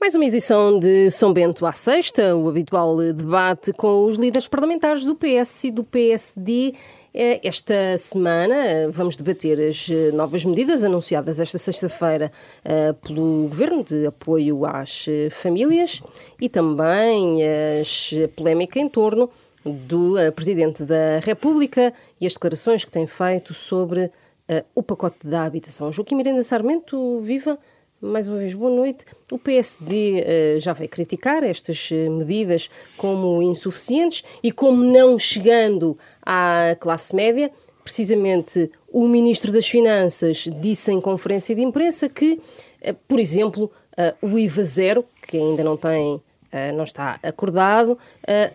Mais uma edição de São Bento à Sexta, o habitual debate com os líderes parlamentares do PS e do PSD. Eh, esta semana eh, vamos debater as eh, novas medidas anunciadas esta sexta-feira pelo Governo de apoio às famílias e também a polémica em torno do Presidente da República e as declarações que tem feito sobre o pacote da habitação. Joaquim Miranda Sarmento, viva! Mais uma vez, boa noite. O PSD uh, eh, já veio criticar estas uh, medidas como insuficientes e como não chegando à classe média. Precisamente, o Ministro das Finanças disse em conferência de imprensa que, uh, por exemplo, o IVA zero, que ainda não tem não está acordado,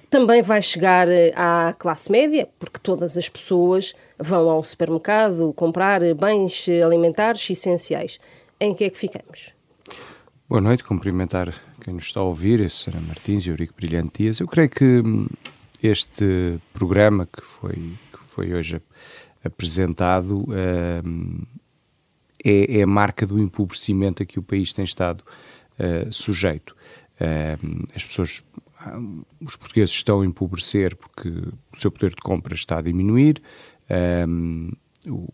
também vai chegar à classe média, porque todas as pessoas vão ao supermercado comprar bens alimentares essenciais em que é que ficamos? Boa noite, cumprimentar quem nos está a ouvir, a Sra. Martins e Eurico Brilhante Dias. Eu creio que hum, este programa que foi, que foi hoje apresentado hum, é, é, a marca do empobrecimento a que o país tem estado uh, sujeito. Uh, as pessoas, os portugueses estão a empobrecer porque o seu poder de compra está a diminuir, o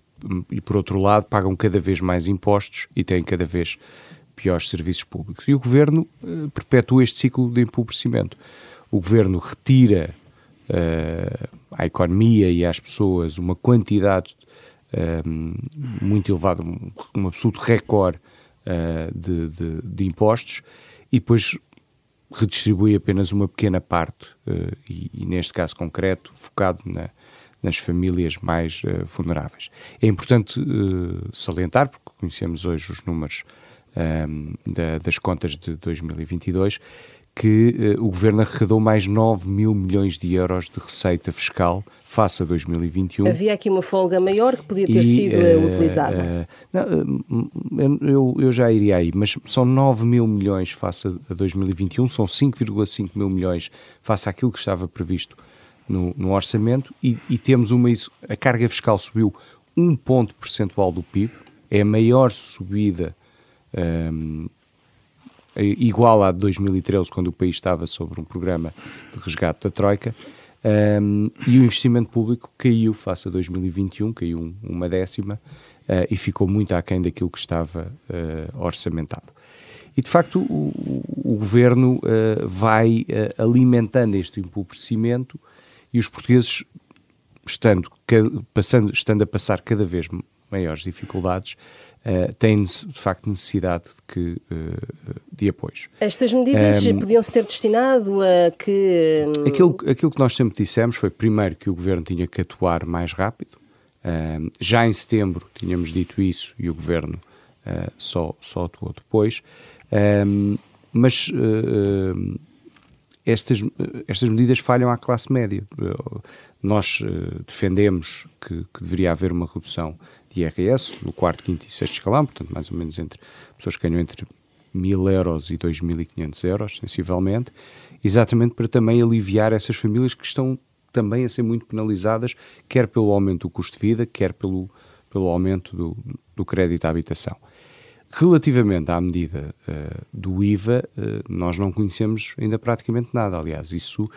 e, por outro lado, pagam cada vez mais impostos e têm cada vez piores serviços públicos. E o governo uh, perpetua este ciclo de empobrecimento. O governo retira uh, à economia e às pessoas uma quantidade uh, muito elevada, um, um absoluto recorde de, de, de, impostos e depois redistribui apenas uma pequena parte, e, e, neste caso concreto, focado na, nas famílias mais uh, vulneráveis. É importante uh, salientar, porque conhecemos hoje os números um, ehm, da, das contas de 2022, que uh, o Governo arrecadou mais 9 mil milhões de euros de receita fiscal face a 2021. Havia aqui uma folga maior que podia ter e, sido uh, utilizada. Uh, não, eu, eu já iria aí, mas são 9 mil milhões face a 2021, são 5,5 mil milhões face àquilo que estava previsto no, no orçamento e, e, temos uma. A carga fiscal subiu um ponto percentual do PIB, é a maior subida um, igual à de 2013, quando o país estava sobre um programa de resgate da Troika. Um, e o investimento público caiu face a 2021, caiu uma décima uh, e ficou muito aquém daquilo que estava uh, orçamentado. E de facto o, o, o governo uh, vai alimentando este empobrecimento e os portugueses, estando, passando, estando a passar cada vez maiores dificuldades, uh, têm de facto necessidade de, que, uh, de apoios. Estas medidas um, podiam-se ter destinado a que. Hum, aquilo, aquilo que nós sempre dissemos foi, primeiro, que o governo tinha que atuar mais rápido. Já em setembro tínhamos dito isso e o governo uh, só, só atuou depois. Um, mas estas, estas medidas falham à classe média. Nós uh, defendemos que, que, deveria haver uma redução de IRS no quarto, quinto e sexto escalão, portanto, mais ou menos entre pessoas que ganham entre 1.000 euros e 2.500 euros, sensivelmente, exatamente para também aliviar essas famílias que estão também a ser muito penalizadas, quer pelo aumento do custo de vida, quer pelo, pelo aumento do, do crédito à habitação. Relativamente à medida uh, do IVA, uh, nós não conhecemos ainda praticamente nada. Aliás, isso uh,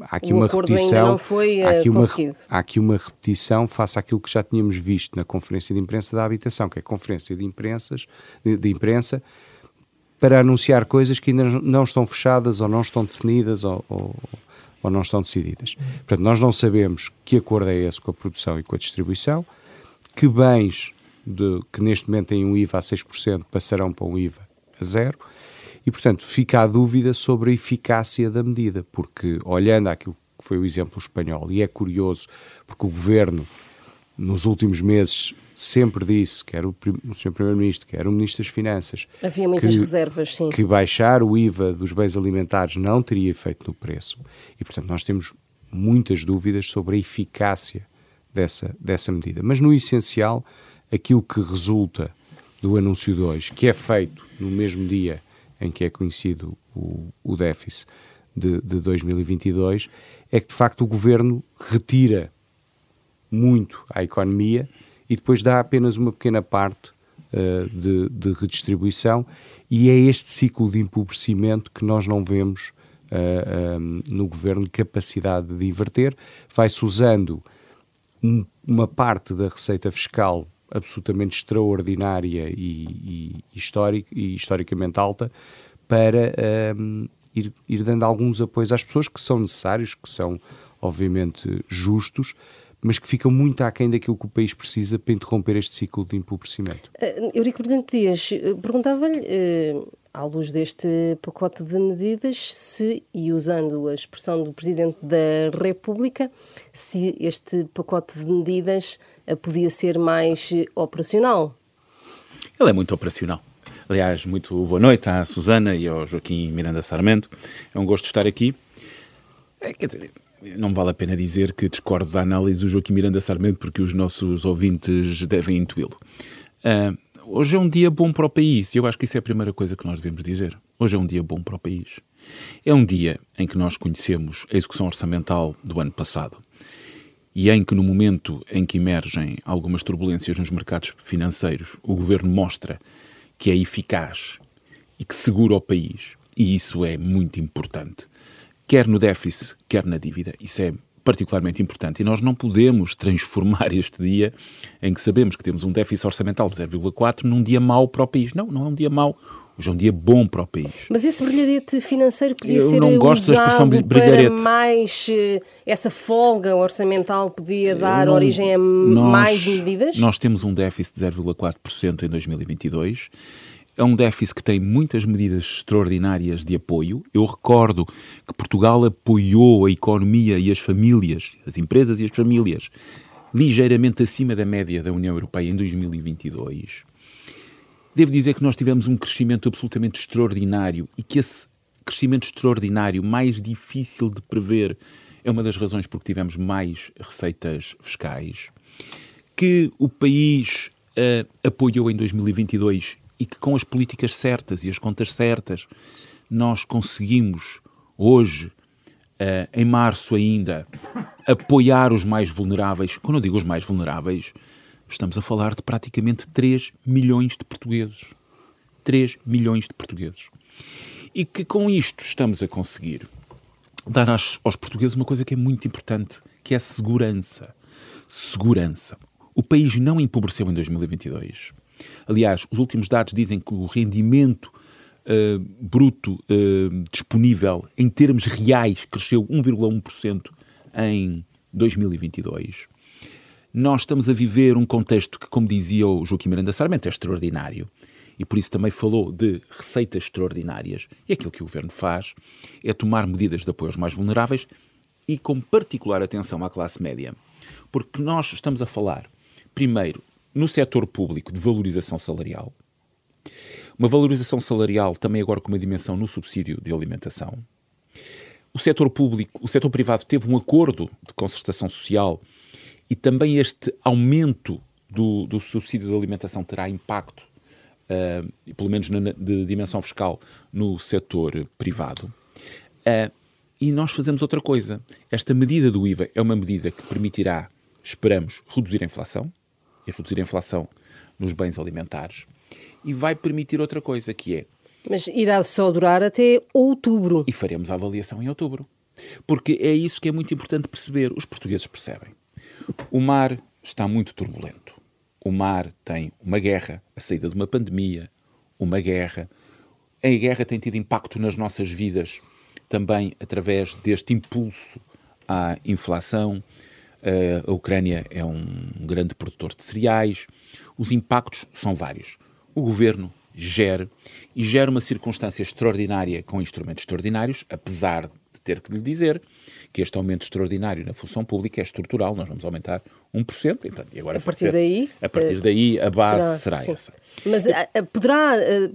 há aqui o uma repetição. Foi, há, aqui uma, há aqui uma repetição face àquilo que já tínhamos visto na conferência de imprensa da habitação, que é a conferência de, imprensas, de, de imprensa para anunciar coisas que ainda não estão fechadas ou não estão definidas ou, ou, ou não estão decididas. Portanto, nós não sabemos que acordo é esse com a produção e com a distribuição, que bens de, que neste momento têm um IVA a 6%, passarão para um IVA a zero. E, portanto, fica a dúvida sobre a eficácia da medida, porque olhando aquilo que foi o exemplo espanhol, e é curioso, porque o governo, nos últimos meses, sempre disse, quer o, o Sr. Primeiro-Ministro, quer o Ministro das Finanças, havia muitas que, reservas, sim. Que baixar o IVA dos bens alimentares não teria efeito no preço. E, portanto, nós temos muitas dúvidas sobre a eficácia dessa, dessa medida. Mas, no essencial, aquilo que resulta do anúncio 2, que é feito no mesmo dia em que é conhecido o, o déficit de, de 2022, é que de facto o governo retira muito à economia e depois dá apenas uma pequena parte uh, de, de, redistribuição e é este ciclo de empobrecimento que nós não vemos uh, um, no governo capacidade de inverter. Vai-se usando um, uma parte da receita fiscal absolutamente extraordinária e, e, e historicamente alta para um, ir, ir dando alguns apoios às pessoas que são necessários, que são obviamente justos, mas que ficam muito aquém daquilo que o país precisa para interromper este ciclo de empobrecimento. Uh, Eurico Presidente Dias, eh, perguntava-lhe, uh, à luz deste pacote de medidas, se, e usando a expressão do Presidente da República, se este pacote de medidas uh, podia ser mais operacional. Ele é muito operacional. Aliás, muito boa noite à Susana e ao Joaquim Miranda Sarmento. É um gosto estar aqui. É, quer dizer, não vale a pena dizer que discordo da análise do Joaquim Miranda Sarmento, porque os nossos ouvintes devem intuí-lo. Uh, hoje é um dia bom para o país, e eu acho que isso é a primeira coisa que nós devemos dizer. Hoje é um dia bom para o país. É um dia em que nós conhecemos a execução orçamental do ano passado e em que, no momento em que emergem algumas turbulências nos mercados financeiros, o governo mostra que é eficaz e que segura o país. E isso é muito importante quer no déficit, quer na dívida. Isso é particularmente importante. E nós não podemos transformar este dia em que sabemos que temos um déficit orçamental de 0,4 num dia mau para o país. Não, não é um dia mau. Hoje é um dia bom para o país. Mas esse brilharete financeiro podia Eu ser não gosto da expressão brilharete. para mais... Eh, essa folga orçamental podia dar não, origem a nós, mais medidas? Nós temos um déficit de 0,4% em 2022 é um déficit que tem muitas medidas extraordinárias de apoio. Eu recordo que Portugal apoiou a economia e as famílias, as empresas e as famílias, ligeiramente acima da média da União Europeia em 2022. Devo dizer que nós tivemos um crescimento absolutamente extraordinário e que esse crescimento extraordinário, mais difícil de prever, é uma das razões porque tivemos mais receitas fiscais. Que o país uh, apoiou em 2022 e que com as políticas certas e as contas certas nós conseguimos hoje, uh, em março ainda, apoiar os mais vulneráveis. Quando eu digo os mais vulneráveis, estamos a falar de praticamente 3 milhões de portugueses. 3 milhões de portugueses. E que com isto estamos a conseguir dar aos, aos portugueses uma coisa que é muito importante, que é a segurança. Segurança. O país não empobreceu em 2022. Aliás, os últimos dados dizem que o rendimento uh, bruto uh, disponível em termos reais cresceu 1,1% em 2022. Nós estamos a viver um contexto que, como dizia o Joaquim Miranda Sarmento, é extraordinário. E por isso também falou de receitas extraordinárias. E aquilo que o governo faz é tomar medidas de apoio aos mais vulneráveis e com particular atenção à classe média. Porque nós estamos a falar, primeiro, no setor público de valorização salarial, uma valorização salarial também agora com uma dimensão no subsídio de alimentação. O setor público, o setor privado teve um acordo de concertação social e também este aumento do, do subsídio de alimentação terá impacto, uh, pelo menos na, de dimensão fiscal, no setor privado. Uh, e nós fazemos outra coisa. Esta medida do IVA é uma medida que permitirá, esperamos, reduzir a inflação, e reduzir a inflação nos bens alimentares. E vai permitir outra coisa, que é... Mas irá só durar até outubro. E faremos a avaliação em outubro. Porque é isso que é muito importante perceber. Os portugueses percebem. O mar está muito turbulento. O mar tem uma guerra, a saída de uma pandemia, uma guerra. A guerra tem tido impacto nas nossas vidas também através deste impulso à inflação, a Ucrânia é um grande produtor de cereais. Os impactos são vários. O governo gera e gera uma circunstância extraordinária com instrumentos extraordinários, apesar de ter que lhe dizer que este aumento extraordinário na função pública é estrutural, nós vamos aumentar 1%, então, e agora a partir daí a partir uh, daí a base será, será essa. Mas uh, poderá,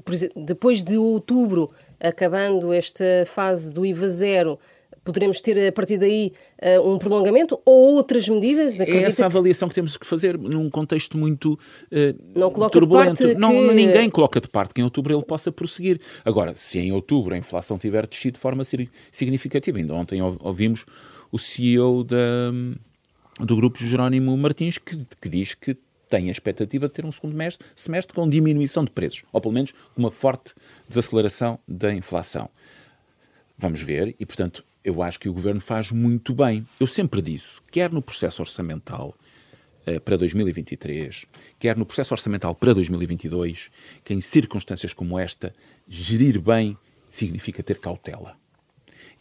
exemplo, depois de outubro, acabando esta fase do IVA zero, poderemos ter a partir daí uh, um prolongamento ou outras medidas? É essa avaliação que temos que fazer num contexto muito uh, não coloca turbulento. não, que... Ninguém coloca de parte que em outubro ele possa prosseguir. Agora, se em outubro a inflação tiver descido de forma significativa, ainda ontem ouvimos o CEO da, do grupo Jerónimo Martins que, que diz que têm a expectativa de ter um segundo semestre com diminuição de preços, ou pelo menos uma forte desaceleração da inflação. Vamos ver, e portanto, eu acho que o governo faz muito bem. Eu sempre disse, quer no processo orçamental eh, para 2023, quer no processo orçamental para 2022, que em circunstâncias como esta, gerir bem significa ter cautela.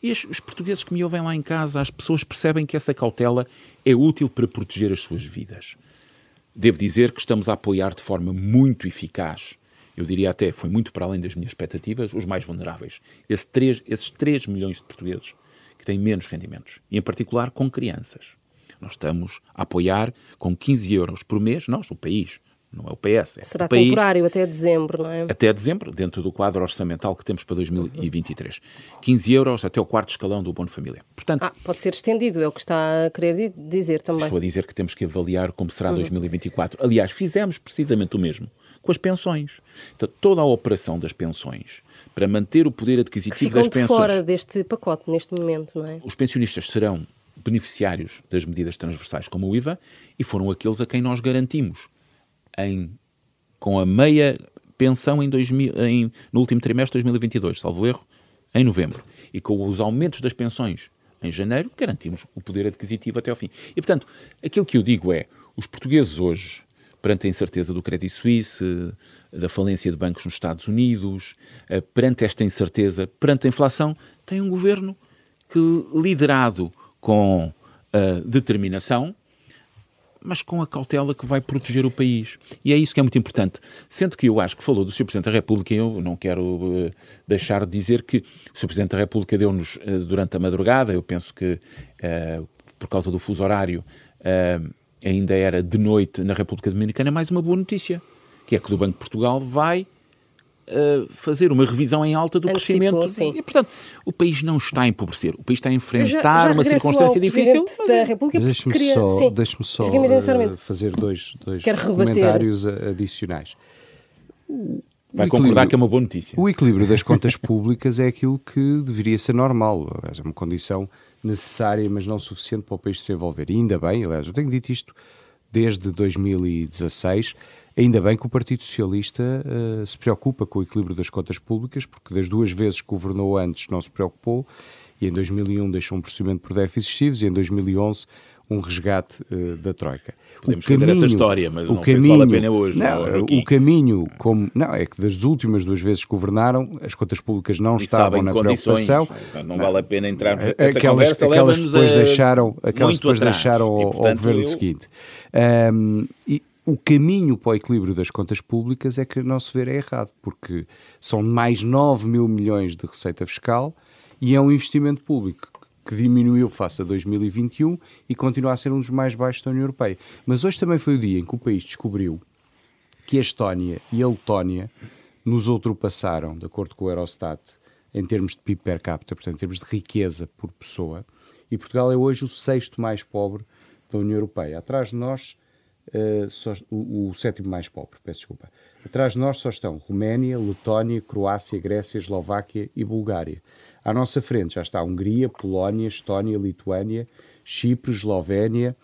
E os, os portugueses que me ouvem lá em casa, as pessoas percebem que essa cautela é útil para proteger as suas vidas. Devo dizer que estamos a apoiar de forma muito eficaz, eu diria até, foi muito para além das minhas expectativas, os mais vulneráveis. Esse 3, esses 3 milhões de portugueses que têm menos rendimentos, e em particular com crianças. Nós estamos a apoiar com 15 euros por mês, nós, o país, não é o PS. É Será o país, temporário até dezembro, não é? Até dezembro, dentro do quadro orçamental que temos para 2023. 15 euros até o quarto escalão do Bono Família. Portanto, ah, pode ser estendido, é o que está a querer dizer também. Estou a dizer que temos que avaliar como será uhum. 2024. Aliás, fizemos precisamente o mesmo com as pensões. Então, toda a operação das pensões para manter o poder adquisitivo das pensões. fora deste pacote neste momento, não é? Os pensionistas serão beneficiários das medidas transversais como o IVA e foram aqueles a quem nós garantimos em, com a meia pensão em 2000, em, no último trimestre de 2022, salvo erro, em novembro. E com os aumentos das pensões em janeiro, garantimos o poder adquisitivo até ao fim. E, portanto, aquilo que eu digo é, os portugueses hoje, perante a incerteza do Credit Suisse, da falência de bancos nos Estados Unidos, eh, perante esta incerteza, perante a inflação, têm um governo que, liderado com uh, determinação, mas com a cautela que vai proteger o país. E é isso que é muito importante. Sendo que eu acho que falou do Sr. Presidente da República, eu não quero uh, deixar de dizer que o Sr. Presidente da República deu-nos uh, durante a madrugada, eu penso que por causa do fuso horário ainda era de noite na República Dominicana, mais uma boa notícia, que é que o Banco de Portugal vai fazer uma revisão em alta do Antecipou, crescimento. Sim. E, portanto, o país não está a empobrecer. O país está a enfrentar já, já uma circunstância difícil. da República Deixe-me queria... só, deixe só uh, fazer dois, dois comentários adicionais. Vai concordar que é uma boa notícia. O equilíbrio das contas públicas é aquilo que deveria ser normal. É uma condição necessária, mas não suficiente para o país se envolver. E ainda bem, aliás, eu tenho dito isto desde 2016 Ainda bem que o Partido Socialista uh, se preocupa com o equilíbrio das contas públicas, porque das duas vezes que governou antes não se preocupou, e em 2001 deixou um procedimento por déficits excessivos, e em 2011 um resgate uh, da Troika. Podemos o caminho, fazer essa história, mas não caminho, sei se vale a pena hoje. Não, não o caminho, como, não, é que das últimas duas vezes que governaram, as contas públicas não e estavam na preocupação. Não, não, vale a pena entrar nessa aquelas, aquelas depois deixaram, aquelas depois atrás. deixaram ao, portanto, ao governo eu... seguinte. Um, e, o caminho para o equilíbrio das contas públicas é que, a nosso ver, é errado, porque são mais 9 mil milhões de receita fiscal e é um investimento público que diminuiu face a 2021 e continua a ser um dos mais baixos da União Europeia. Mas hoje também foi o dia em que o país descobriu que a Estónia e a Letónia nos ultrapassaram, de acordo com o Eurostat, em termos de PIB per capita, portanto, em termos de riqueza por pessoa, e Portugal é hoje o sexto mais pobre da União Europeia. Atrás de nós uh, só, o, o, sétimo mais pobre, peço desculpa. Atrás de nós só estão Roménia, Letónia, Croácia, Grécia, Eslováquia e Bulgária. À nossa frente já está Hungria, Polónia, Estónia, Lituânia, Chipre, Eslovénia,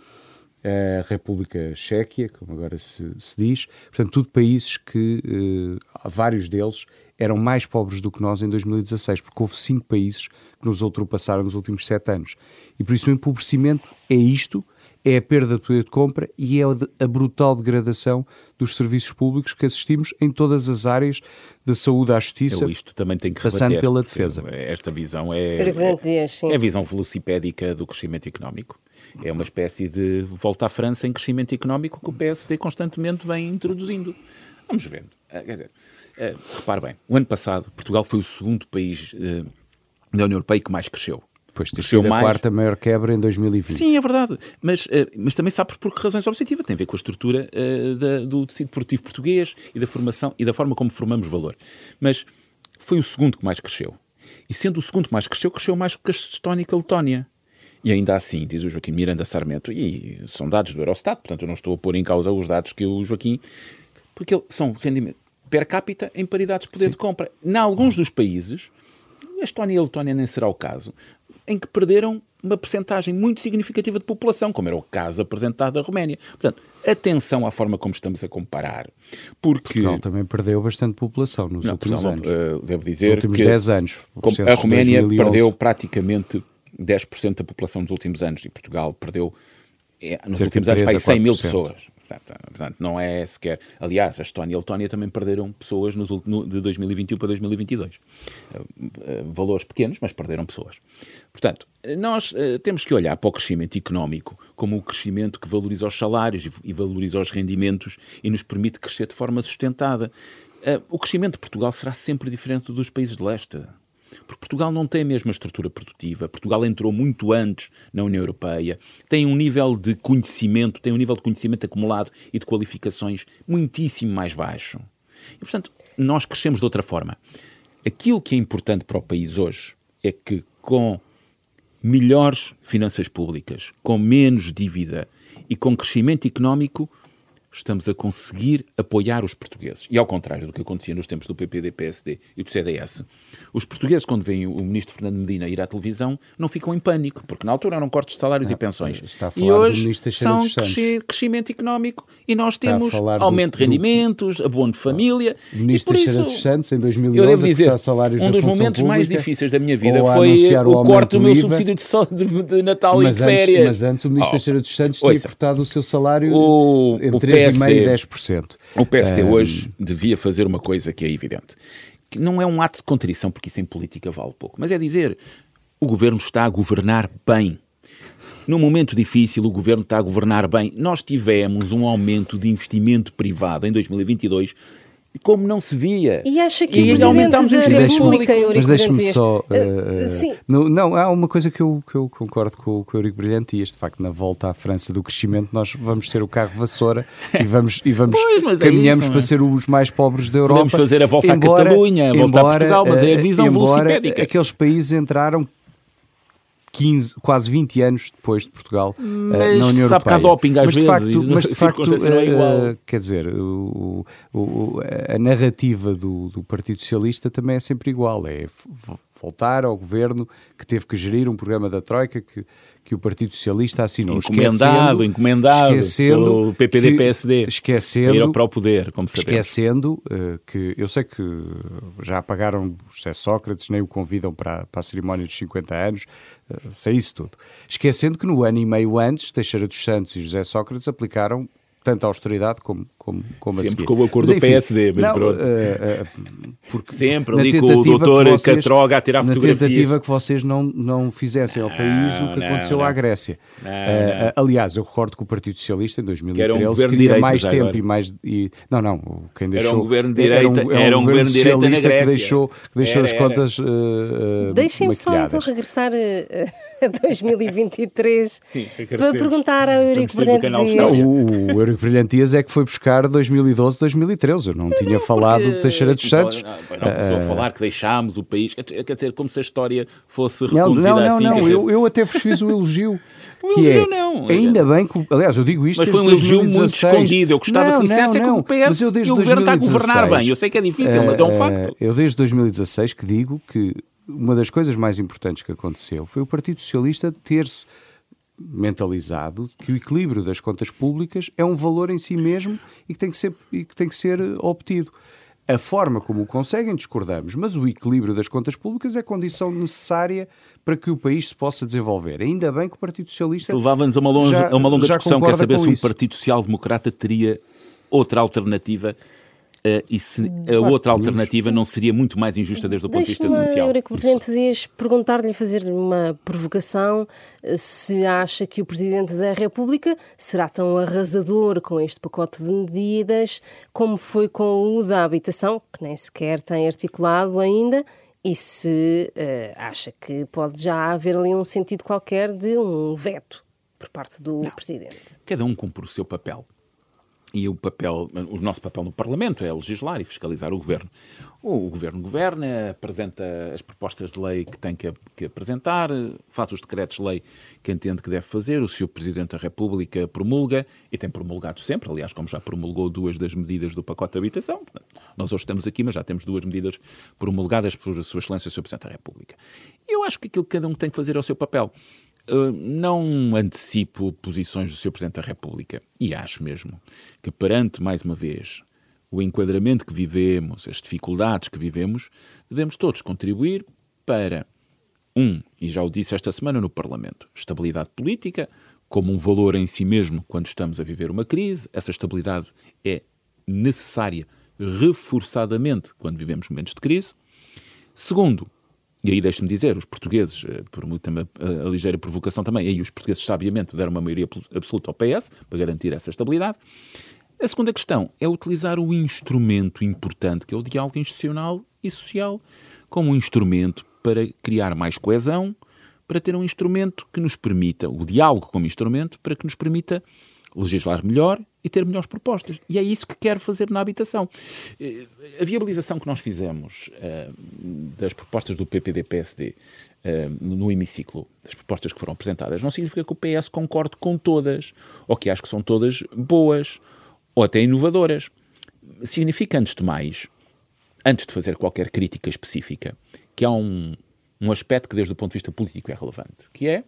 a eh, República Chequia, como agora se, se diz. Portanto, tudo países que, uh, vários deles, eram mais pobres do que nós em 2016, porque houve cinco países que nos ultrapassaram nos últimos sete anos. E por isso o empobrecimento é isto, é a perda de poder de compra e é a brutal degradação dos serviços públicos que assistimos em todas as áreas da saúde à justiça, Eu isto também tem que passando rebater, pela defesa. Esta visão é, é, é a visão velocipédica do crescimento económico. É uma espécie de volta à França em crescimento económico que o PSD constantemente vem introduzindo. Vamos vendo. Ah, quer dizer, uh, repare bem, o ano passado Portugal foi o segundo país uh, da União Europeia que mais cresceu. Depois ter sido a mais... quarta maior quebra em 2020. Sim, é verdade. Mas, uh, mas também sabe por que razões objetivas. Tem a ver com a estrutura uh, da, do tecido produtivo português e da formação e da forma como formamos valor. Mas foi o segundo que mais cresceu. E sendo o segundo que mais cresceu, cresceu mais que a Estónia e a Letónia. E ainda assim, diz o Joaquim Miranda Sarmento, e são dados do Eurostat, portanto eu não estou a pôr em causa os dados que o Joaquim... Porque são rendimento per capita em paridades de poder Sim. de compra. Em alguns dos países a Estónia e a Letónia nem será o caso, em que perderam uma percentagem muito significativa de população, como era o caso apresentado da Roménia. Portanto, atenção à forma como estamos a comparar. Porque... Portugal também perdeu bastante população nos não, últimos Portugal, anos. Uh, devo dizer nos últimos que 10 anos. A Roménia perdeu praticamente 10% da população nos últimos anos e Portugal perdeu é, nos Cerca últimos anos, para 100 mil pessoas. Portanto, portanto, não é sequer. Aliás, a Estónia e a Letónia também perderam pessoas nos, no, de 2021 para 2022. Uh, uh, valores pequenos, mas perderam pessoas. Portanto, nós uh, temos que olhar para o crescimento económico como o crescimento que valoriza os salários e, valoriza os rendimentos e nos permite crescer de forma sustentada. O crescimento de Portugal será sempre diferente dos países de leste. Porque Portugal não tem a mesma estrutura produtiva. Portugal entrou muito antes na União Europeia, tem um nível de conhecimento, tem um nível de conhecimento acumulado e de qualificações muitíssimo mais baixo. E, portanto, nós crescemos de outra forma. Aquilo que é importante para o país hoje é que, com melhores finanças públicas, com menos dívida e com crescimento económico, estamos a conseguir apoiar os portugueses. E ao contrário do que acontecia nos tempos do PPD, PSD e do CDS, os portugueses, quando veem o ministro Fernando Medina ir à televisão, não ficam em pânico, porque na altura eram cortes de salários e pensões. E hoje são crescimento económico e nós temos aumento do, de rendimentos, do... abono de família. O ministro Teixeira dos Santos, em 2011, eu devo dizer, salários um dos momentos pública, mais difíceis da minha vida foi o, o corte do meu subsídio de, de, de Natal e de férias. mas antes o ministro oh, Teixeira dos Santos tinha cortado o seu salário o, entre 3,5% e 10%. O PSD um... hoje devia fazer uma coisa que é evidente que não é um ato de contrição, porque isso em política vale pouco, mas é dizer o governo está a governar bem. Num momento difícil, o governo está a governar bem. Nós tivemos um aumento de investimento privado em 2022 como não se via. E acha que e o Presidente da República, Eurico Mas deixe-me só... Uh, sim. No, não, há uma coisa que eu, que eu concordo com, com o Eurico Brilhante e este facto, na volta à França do crescimento, nós vamos ter o carro vassoura e vamos, e vamos pois, caminhamos é isso, para é? ser os mais pobres da Europa. Podemos fazer a volta embora, à Catalunha, a volta embora, a Portugal, mas é a visão embora, aqueles países entraram 15, quase 20 anos depois de Portugal uh, na União sabe Europeia. doping às mas de vezes, facto, mas de facto uh, quer dizer, o, o, a narrativa do, do, Partido Socialista também é sempre igual, é voltar ao governo que teve que gerir um programa da Troika que que o Partido Socialista assinou. Encomendado, encomendado esquecendo pelo PPD-PSD. Esquecendo, para o poder, como sabemos. Esquecendo uh, que, eu sei que já apagaram o José Sócrates, nem o convidam para, para a cerimónia dos 50 anos, uh, sei isso tudo. Esquecendo que no ano e meio antes, Teixeira dos Santos e José Sócrates aplicaram tanto a austeridade como, como, como Sempre a seguir. com o acordo mas, enfim, do PSD, mas não, pronto. Uh, uh, porque Sempre ali com o doutor vocês, Catroga a tirar fotografias. Na tentativa que vocês não, não fizessem ao país o que não, aconteceu não. à Grécia. Não, uh, aliás, eu recordo que o Partido Socialista, em 2013, que um queria direito, mais tempo agora. e mais... E, não, não, quem deixou... Era um governo de direita, era um, era um, um governo socialista que deixou, que deixou era, as contas Deixem-me só então regressar a 2023 Sim, para perguntar ao Eurico Brilhante Dias. O Eurico Brilhante Dias é que foi buscar 2012, 2013. Eu não tinha não, falado de Teixeira dos Santos. Não, não, não uh, falar que deixámos o país. Quer dizer, como se a história fosse reproduzida Não, não, assim, não. Eu, eu até vos fiz o elogio. o que elogio é, não. Ainda bem que... Aliás, eu digo isto Mas foi um elogio muito escondido. Eu gostava que é que o PS e o governo está a governar bem. Eu sei que é difícil, uh, mas é um facto. Eu desde 2016 que digo que uma das coisas mais importantes que aconteceu foi o Partido Socialista ter-se mentalizado que o equilíbrio das contas públicas é um valor em si mesmo e que tem que ser, e que tem que ser eh, obtido. A forma como o conseguem, discordamos, mas o equilíbrio das contas públicas é condição necessária para que o país se possa desenvolver. Ainda bem que o Partido Socialista. Levava-nos a uma, longe, já, a uma longa discussão, quer saber se o Partido Social Democrata teria outra alternativa Uh, e se a outra alternativa não seria muito mais injusta desde o ponto de vista social? Eurico Presidente Dias perguntar-lhe, fazer uma provocação, eh, se acha que o Presidente da República será tão arrasador com este pacote de medidas como foi com o da habitação, que nem sequer tem articulado ainda, e se uh, acha que pode já haver ali um sentido qualquer de um veto por parte do não. Presidente. Cada um cumpre o seu papel e o papel, o nosso papel no Parlamento é legislar e fiscalizar o Governo. O, Governo governa, apresenta as propostas de lei que tem que, que apresentar, faz os decretos-lei que entende que deve fazer, o Sr. Presidente da República promulga, e tem promulgado sempre, aliás, como já promulgou duas das medidas do pacote de habitação. Nós hoje estamos aqui, mas já temos duas medidas promulgadas por Sua Excelência o Sr. Presidente da República. Eu acho que aquilo que cada um tem que fazer é o seu papel. Uh, não antecipo posições do Sr. Presidente da República e acho mesmo que perante, mais uma vez, o enquadramento que vivemos, as dificuldades que vivemos, devemos todos contribuir para, um, e já o disse esta semana no Parlamento, estabilidade política como um valor em si mesmo quando estamos a viver uma crise. Essa estabilidade é necessária reforçadamente quando vivemos momentos de crise. Segundo, e aí deixe-me dizer, os portugueses, eh, por muita a, a ligeira provocação também, aí os portugueses sabiamente deram uma maioria absoluta ao PS para garantir essa estabilidade. A segunda questão é utilizar o instrumento importante que é o diálogo institucional e social como um instrumento para criar mais coesão, para ter um instrumento que nos permita, o diálogo como instrumento, para que nos permita legislar melhor e ter melhores propostas. E é isso que quero fazer na habitação. Eh, a viabilização que nós fizemos uh, das propostas do PPD-PSD uh, eh, no hemiciclo, das propostas que foram apresentadas, não significa que o PS concorde com todas, ou que acho que são todas boas, ou até inovadoras. Significa, antes de mais, antes de fazer qualquer crítica específica, que há um, um aspecto que, desde o ponto de vista político, é relevante, que é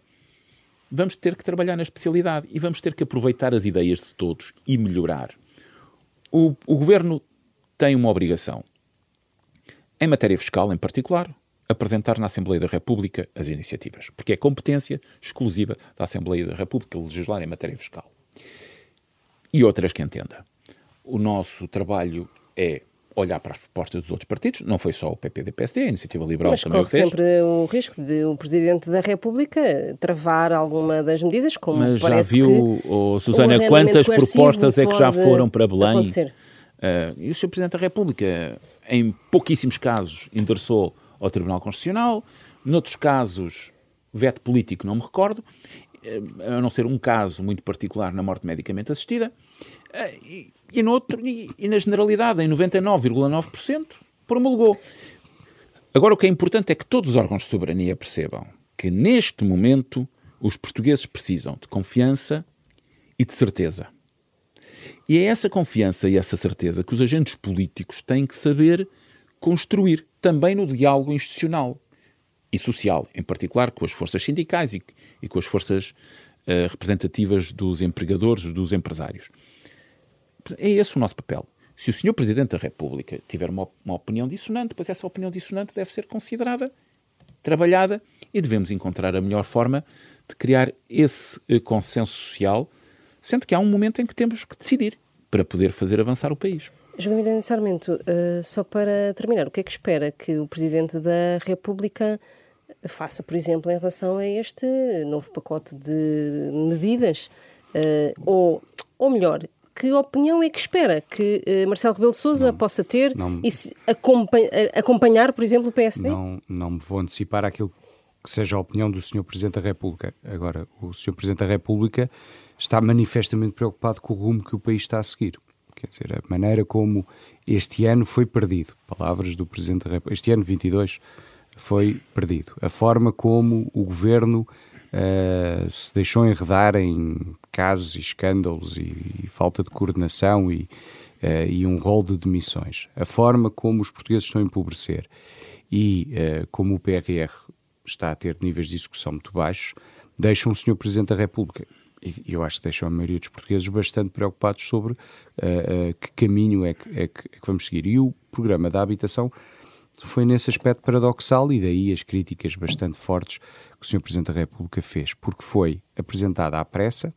vamos ter que trabalhar na especialidade e vamos ter que aproveitar as ideias de todos e melhorar. O, o governo tem uma obrigação, em matéria fiscal em particular, apresentar na Assembleia da República as iniciativas, porque é competência exclusiva da Assembleia da República legislar em matéria fiscal e outras que entenda. O nosso trabalho é olhar para as propostas dos outros partidos, não foi só o PPD-PSD, a Iniciativa Liberal Mas também corre sempre o risco de o Presidente da República travar alguma das medidas, como Mas parece já viu, que oh, Susana, quantas propostas é que já foram para Belém? Acontecer. Uh, e o Sr. Presidente da República, em pouquíssimos casos, endereçou ao Tribunal Constitucional, noutros casos, veto político, não me recordo, eh, a não ser um caso muito particular na morte medicamente assistida, e, e, outro, e, e na generalidade, em 99,9%, promulgou. Agora, o que é importante é que todos os órgãos de soberania percebam que, neste momento, os portugueses precisam de confiança e de certeza. E é essa confiança e essa certeza que os agentes políticos têm que saber construir, também no diálogo institucional e social, em particular com as forças sindicais e, e com as forças uh, representativas dos empregadores, dos empresários. É esse o nosso papel. Se o Sr. Presidente da República tiver uma, uma opinião dissonante, pois essa opinião dissonante deve ser considerada, trabalhada e devemos encontrar a melhor forma de criar esse uh, consenso social, sendo que há um momento em que temos que decidir para poder fazer avançar o país. João Miranda Sarmento, uh, só para terminar, o que é que espera que o Presidente da República faça, por exemplo, em relação a este novo pacote de medidas? Uh, ou, ou melhor, que opinião é que espera que uh, Marcelo Rebelo de Sousa não, possa ter não, e acompanha, acompanhar, por exemplo, o PSD? Não, não me vou antecipar aquilo que seja a opinião do Sr. Presidente da República. Agora, o Sr. Presidente da República está manifestamente preocupado com o rumo que o país está a seguir. Quer dizer, a maneira como este ano foi perdido. Palavras do Presidente da República. Este ano 22 foi perdido. A forma como o governo uh, se deixou enredar em casos e escândalos e, e falta de coordenação e, uh, e um rol de demissões. A forma como os portugueses estão a empobrecer e uh, como o PRR está a ter níveis de execução muito baixos, deixam o Sr. Presidente da República e eu acho que deixam a maioria dos portugueses bastante preocupados sobre uh, uh, que caminho é que, é, que, é que, vamos seguir. E o programa da habitação foi nesse aspecto paradoxal e daí as críticas bastante fortes que o Sr. Presidente da República fez, porque foi apresentada à pressa.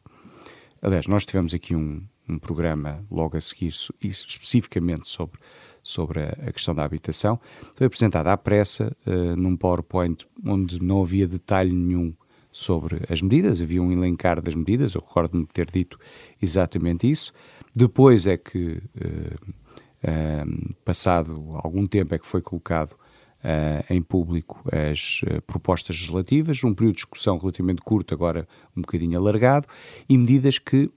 Aliás, nós tivemos aqui um, um programa logo a seguir, especificamente sobre, sobre a, a, questão da habitação. Foi apresentada à pressa, uh, num PowerPoint onde não havia detalhe nenhum sobre as medidas, havia um elencar das medidas, eu recordo-me ter dito exatamente isso. Depois é que uh, Passado algum tempo é que foi colocado uh, em público as uh, propostas legislativas, um período de discussão relativamente curto, agora um bocadinho alargado, e medidas que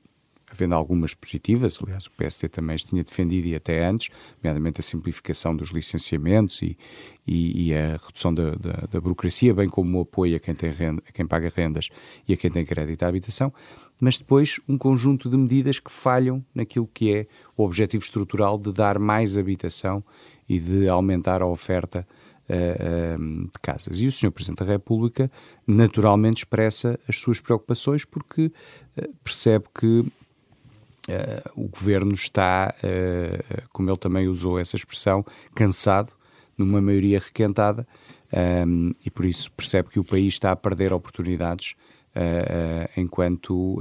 havendo algumas positivas, aliás, o PSD também as tinha defendido e até antes, nomeadamente a simplificação dos licenciamentos e, e, e a redução da, da, da, burocracia, bem como o apoio a quem, tem renda, a quem paga rendas e a quem tem crédito à habitação, mas depois um conjunto de medidas que falham naquilo que é o objetivo estrutural de dar mais habitação e de aumentar a oferta uh, de casas. E o Sr. Presidente da República naturalmente expressa as suas preocupações porque uh, percebe que o governo está, uh, como ele também usou essa expressão, cansado, numa maioria requentada, um, e por isso percebe que o país está a perder oportunidades uh, enquanto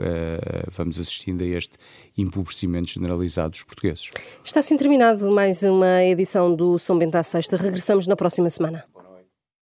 vamos assistindo a este empobrecimento generalizado dos portugueses. Está assim terminado mais uma edição do São Bento à Sexta. Regressamos na próxima semana.